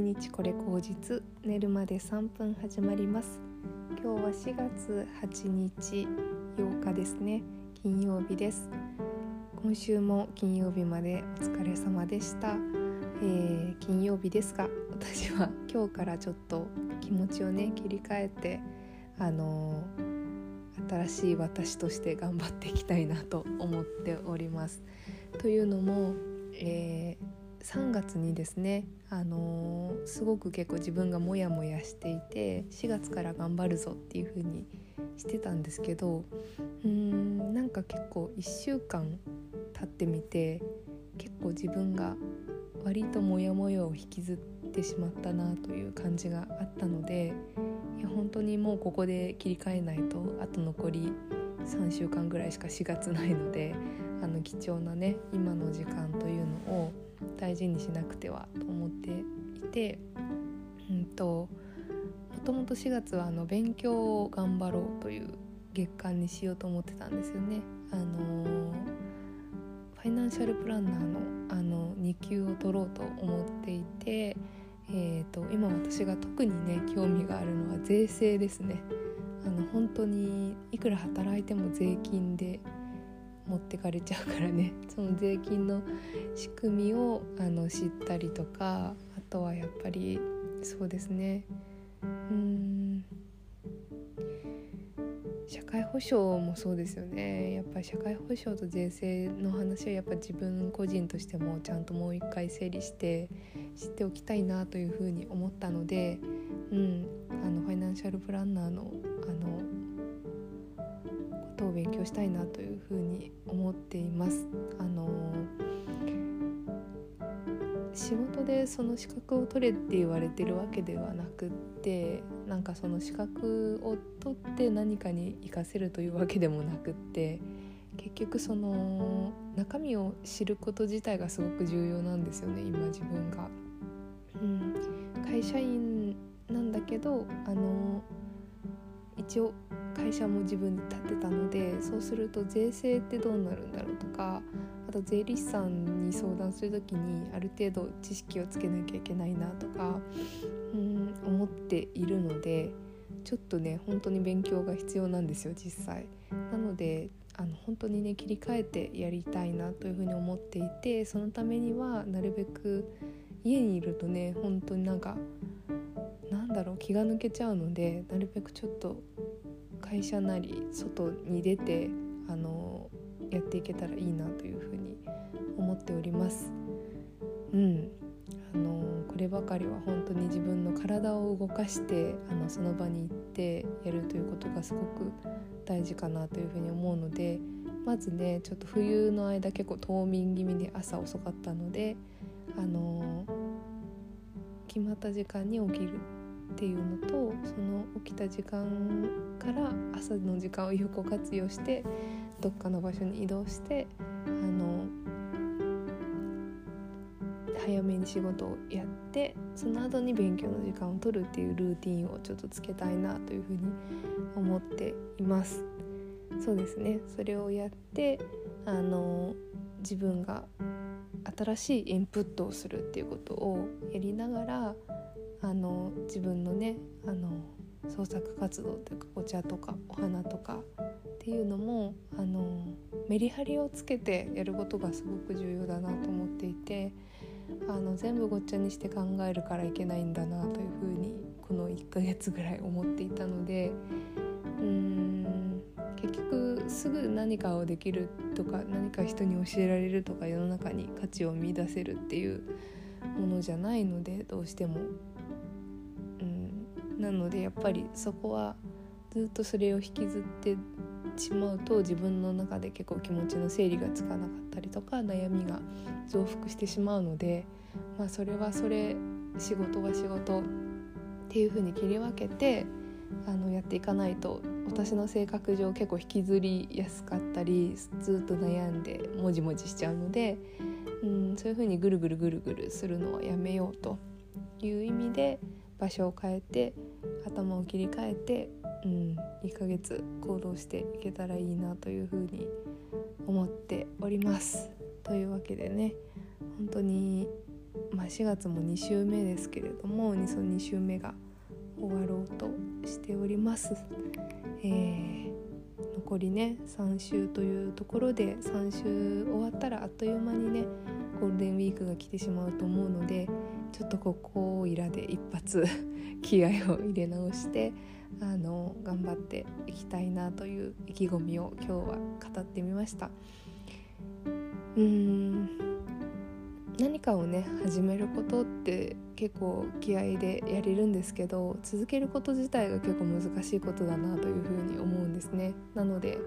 1日これ口実寝るまで3分始まります。今日は4月8日8日ですね。金曜日です。今週も金曜日までお疲れ様でした、えー、金曜日ですが私は今日からちょっと気持ちをね切り替えてあのー、新しい私として頑張っていきたいなと思っております。というのも、えー3月にですね、あのー、すごく結構自分がモヤモヤしていて4月から頑張るぞっていう風にしてたんですけどうーんなんか結構1週間経ってみて結構自分が割とモヤモヤを引きずってしまったなという感じがあったのでいや本当にもうここで切り替えないとあと残り3週間ぐらいしか4月ないのであの貴重なね今の時間というのを大事にしなくてはと思っていて、うんと、もともと4月はあの勉強を頑張ろうという月間にしようと思ってたんですよね。あのファイナンシャルプランナーのあの2級を取ろうと思っていて、えーと、と今私が特にね興味があるのは税制ですね。あの本当にいくら働いても税金で持ってかれちゃうからね。その税金の仕組みをあの知ったりとかあとはやっぱりそうですね。うん。社会保障もそうですよね。やっぱり社会保障と税制の話はやっぱ自分個人としてもちゃんともう一回整理して知っておきたいなというふうに思ったので、うん、あのファイナンシャルプランナーのことを勉強したいなというふうに思っています。あの仕事でその資格を取れって言われてるわけではなくってなんかその資格を取って何かに活かせるというわけでもなくって結局その中身を知ること自体がすごく重要なんですよね今自分が。うん、会社員なんだけどあの一応会社も自分で建てたのでそうすると税制ってどうなるんだろうとかあと税理士さんに相談する時にある程度知識をつけなきゃいけないなとかうん思っているのでちょっとね本当に勉強が必要なんですよ実際。なのであの本当にね切り替えてやりたいなというふうに思っていてそのためにはなるべく家にいるとね本当になんかなんだろう気が抜けちゃうのでなるべくちょっと会社なり外に出てあのやっていけたらいいなというふうに思っております。うんあのこればかりは本当に自分の体を動かしてあのその場に行ってやるということがすごく大事かなというふうに思うのでまずねちょっと冬の間結構冬眠気味で朝遅かったのであの決まった時間に起きるっていうのとその起きた時間から朝の時間を有効活用してどっかの場所に移動してあの早めに仕事をやってその後に勉強の時間を取るっていうルーティンをちょっとつけたいなというふうに思っています。そうですねそれをやってあの自分が新しいインプットをするっていうことをやりながらあの自分のねあの創作活動というかお茶とかお花とかっていうのもあのメリハリをつけてやることがすごく重要だなと思っていてあの全部ごっちゃにして考えるからいけないんだなというふうにこの1ヶ月ぐらい思っていたのでうーん結局すぐ何かをできるとか何か人に教えられるとか世の中に価値を見出せるっていうものじゃないのでどうしても。なのでやっぱりそこはずっとそれを引きずってしまうと自分の中で結構気持ちの整理がつかなかったりとか悩みが増幅してしまうので、まあ、それはそれ仕事は仕事っていう風に切り分けてあのやっていかないと私の性格上結構引きずりやすかったりずっと悩んでもじもじしちゃうので、うん、そういう風にぐるぐるぐるぐるするのはやめようという意味で場所を変えて頭を切り替えて、うん、1ヶ月行動していけたらいいなというふうに思っております。というわけでね本当にまあ、4月も2週目ですけれどもその2週目が終わろうとしております。えー、残りね3週というところで3週終わったらあっという間にねゴールデンウィークが来てしまうと思うのでちょっとここをいらで一発 気合を入れ直してあの頑張っていきたいなという意気込みを今日は語ってみました。うん何かをね始めることって結構気合でやれるんですけど続けること自体が結構難しいことだなというふうに思うんですね。なので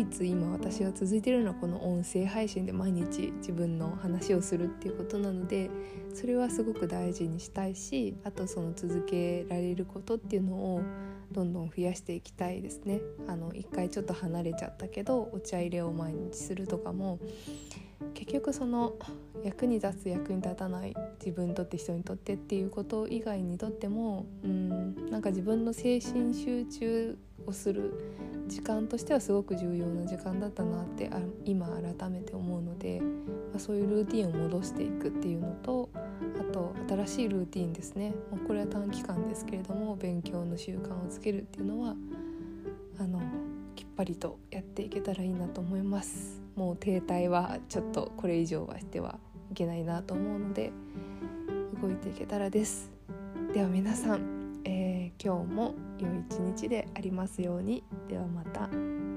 唯一今私が続いてるのはこの音声配信で毎日自分の話をするっていうことなのでそれはすごく大事にしたいしあとその続けられることっていうのをどんどん増やしていきたいですね。あの一回ちょっと離れちゃったけどお茶入れを毎日するとかも結局その役に立つ役に立たない自分にとって人にとってっていうこと以外にとってもうんなんか自分の精神集中をする時間としてはすごく重要な時間だったなってあ今改めて思うので、まあ、そういうルーティンを戻していくっていうのとあと新しいルーティンですねこれは短期間ですけれども勉強の習慣をつけるっていうのはあのきっぱりとやっていけたらいいなと思います。もう停滞はちょっとこれ以上はしてはいけないなと思うので動いていけたらですでは皆さん、えー、今日も良い一日でありますようにではまた。